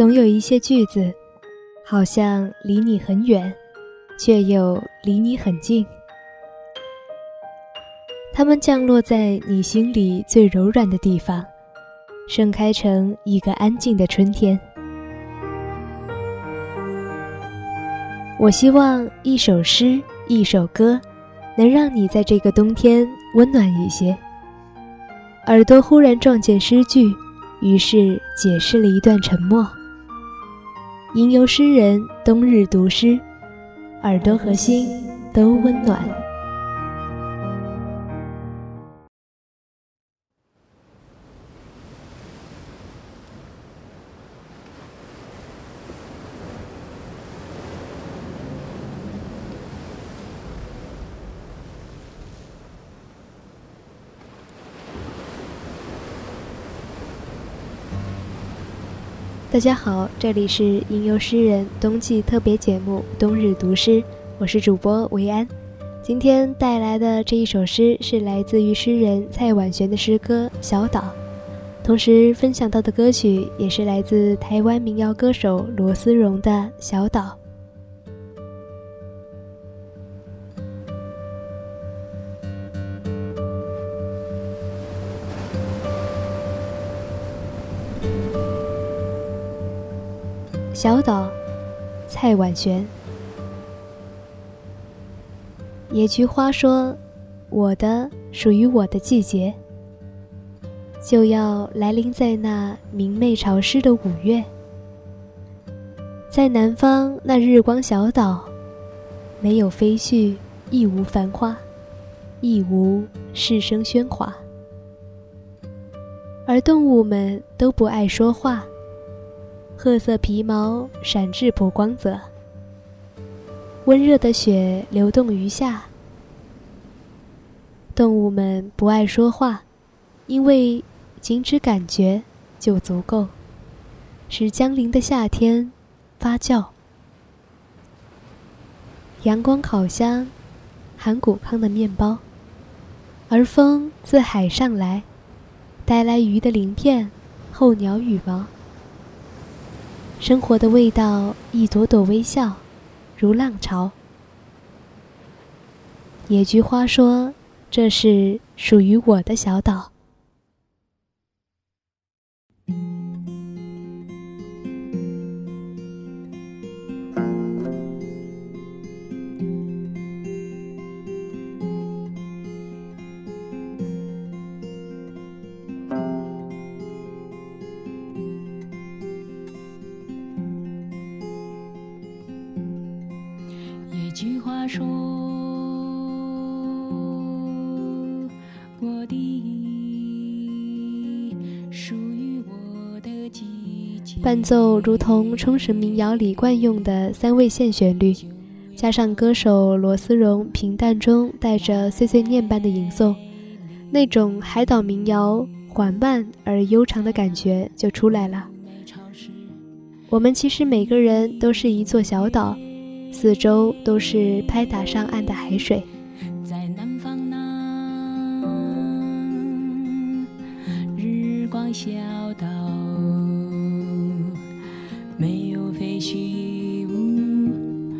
总有一些句子，好像离你很远，却又离你很近。它们降落在你心里最柔软的地方，盛开成一个安静的春天。我希望一首诗，一首歌，能让你在这个冬天温暖一些。耳朵忽然撞见诗句，于是解释了一段沉默。吟游诗人冬日读诗，耳朵和心都温暖。大家好，这里是吟游诗人冬季特别节目《冬日读诗》，我是主播维安。今天带来的这一首诗是来自于诗人蔡婉璇的诗歌《小岛》，同时分享到的歌曲也是来自台湾民谣歌手罗思荣的《小岛》。小岛，蔡婉璇。野菊花说：“我的属于我的季节，就要来临在那明媚潮湿的五月，在南方那日光小岛，没有飞絮，亦无繁花，亦无市声喧哗，而动物们都不爱说话。”褐色皮毛闪质朴光泽，温热的雪流动于下。动物们不爱说话，因为仅只感觉就足够，使江临的夏天发酵。阳光烤香，含谷糠的面包，而风自海上来，带来鱼的鳞片，候鸟羽毛。生活的味道，一朵朵微笑，如浪潮。野菊花说：“这是属于我的小岛。”句话说，我的属于我的季节。伴奏如同冲绳民谣里惯用的三味线旋律，加上歌手罗思荣平淡中带着碎碎念般的吟诵，那种海岛民谣缓慢而悠长的感觉就出来了。我们其实每个人都是一座小岛。四周都是拍打上岸的海水，在南方那日光小岛，没有废墟无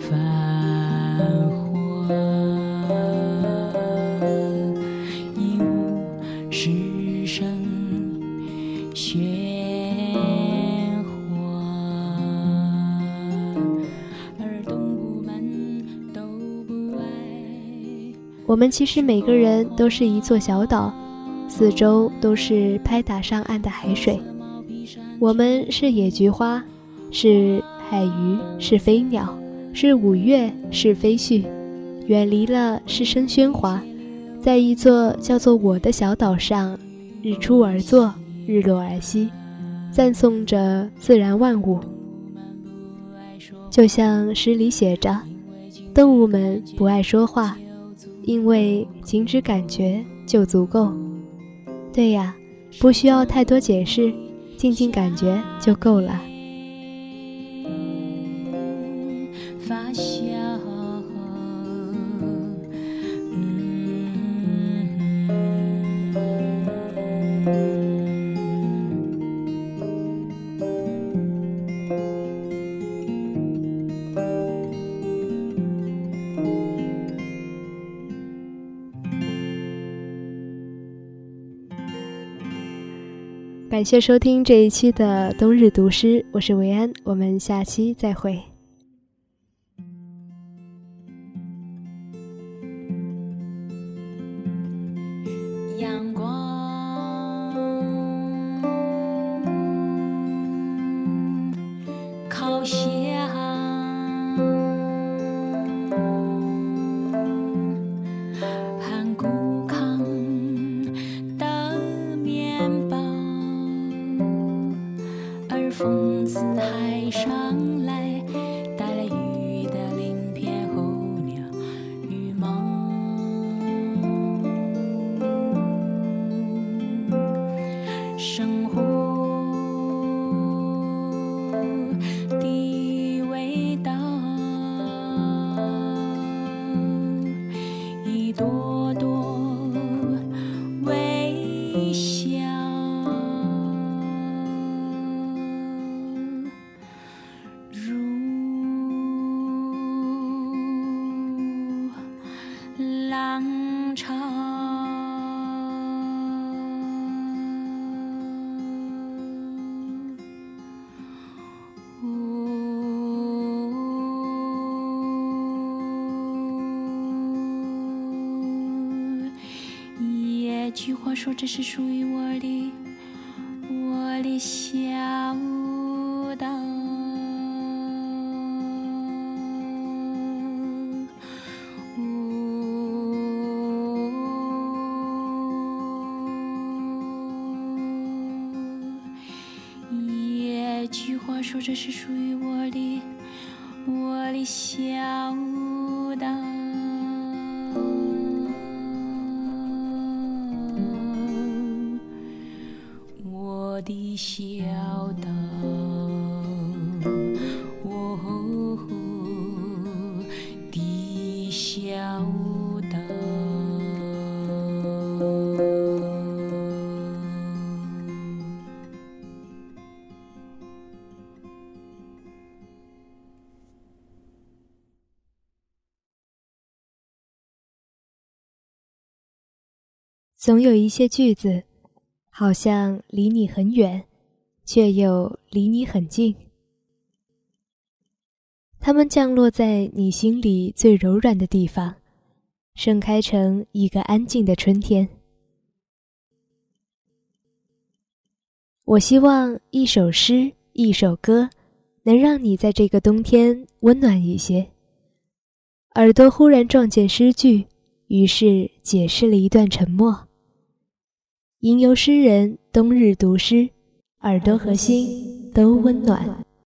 法，我们其实每个人都是一座小岛，四周都是拍打上岸的海水。我们是野菊花，是海鱼，是飞鸟，是五月，是飞絮，远离了世声喧哗，在一座叫做我的小岛上，日出而作，日落而息，赞颂着自然万物。就像诗里写着，动物们不爱说话。因为仅止感觉就足够，对呀，不需要太多解释，静静感觉就够了。感谢收听这一期的冬日读诗，我是维安，我们下期再会。阳长。句话说，这是属于我的，我的小岛。一句话说，这是属于我的，我的小岛。我小岛，我的小岛。总有一些句子，好像离你很远，却又离你很近。它们降落在你心里最柔软的地方，盛开成一个安静的春天。我希望一首诗，一首歌，能让你在这个冬天温暖一些。耳朵忽然撞见诗句，于是解释了一段沉默。吟游诗人冬日读诗，耳朵和心都温暖。